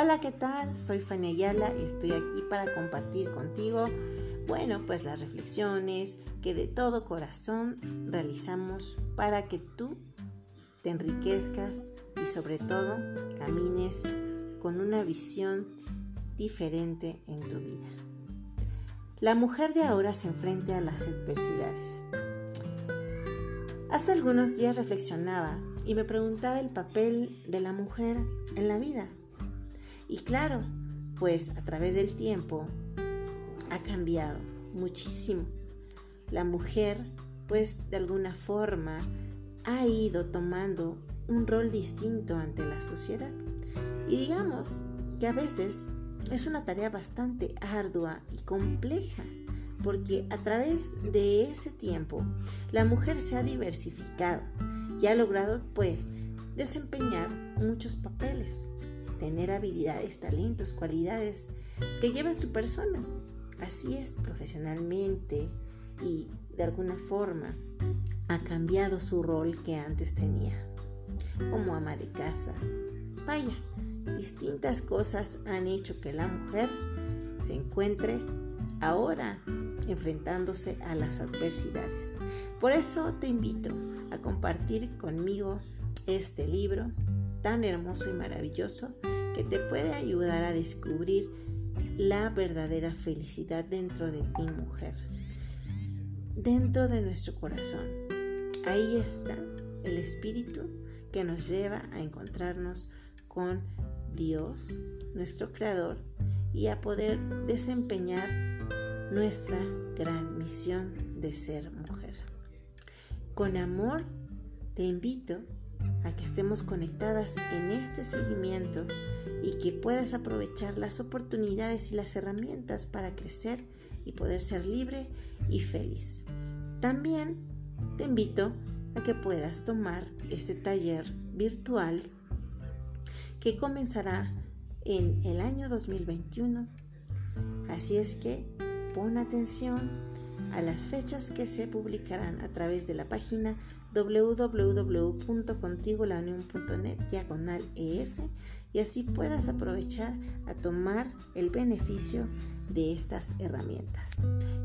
Hola, ¿qué tal? Soy Fanny Ayala y estoy aquí para compartir contigo, bueno, pues las reflexiones que de todo corazón realizamos para que tú te enriquezcas y sobre todo camines con una visión diferente en tu vida. La mujer de ahora se enfrenta a las adversidades. Hace algunos días reflexionaba y me preguntaba el papel de la mujer en la vida. Y claro, pues a través del tiempo ha cambiado muchísimo. La mujer, pues de alguna forma, ha ido tomando un rol distinto ante la sociedad. Y digamos que a veces es una tarea bastante ardua y compleja, porque a través de ese tiempo la mujer se ha diversificado y ha logrado pues desempeñar muchos papeles, tener habilidades, talentos, cualidades que llevan su persona. Así es, profesionalmente y de alguna forma ha cambiado su rol que antes tenía, como ama de casa. Vaya, distintas cosas han hecho que la mujer se encuentre ahora enfrentándose a las adversidades. Por eso te invito a compartir conmigo este libro tan hermoso y maravilloso que te puede ayudar a descubrir la verdadera felicidad dentro de ti, mujer, dentro de nuestro corazón. Ahí está el espíritu que nos lleva a encontrarnos con Dios, nuestro Creador, y a poder desempeñar nuestra gran misión de ser mujer. Con amor te invito que estemos conectadas en este seguimiento y que puedas aprovechar las oportunidades y las herramientas para crecer y poder ser libre y feliz. También te invito a que puedas tomar este taller virtual que comenzará en el año 2021. Así es que pon atención a las fechas que se publicarán a través de la página www.contigolaunion.net diagonal ES y así puedas aprovechar a tomar el beneficio de estas herramientas.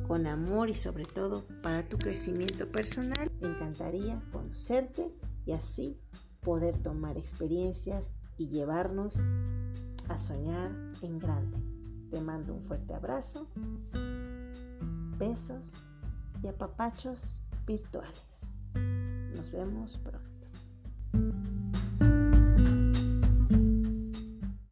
Con amor y sobre todo para tu crecimiento personal, me encantaría conocerte y así poder tomar experiencias y llevarnos a soñar en grande. Te mando un fuerte abrazo, besos y apapachos virtuales. Nos vemos pronto.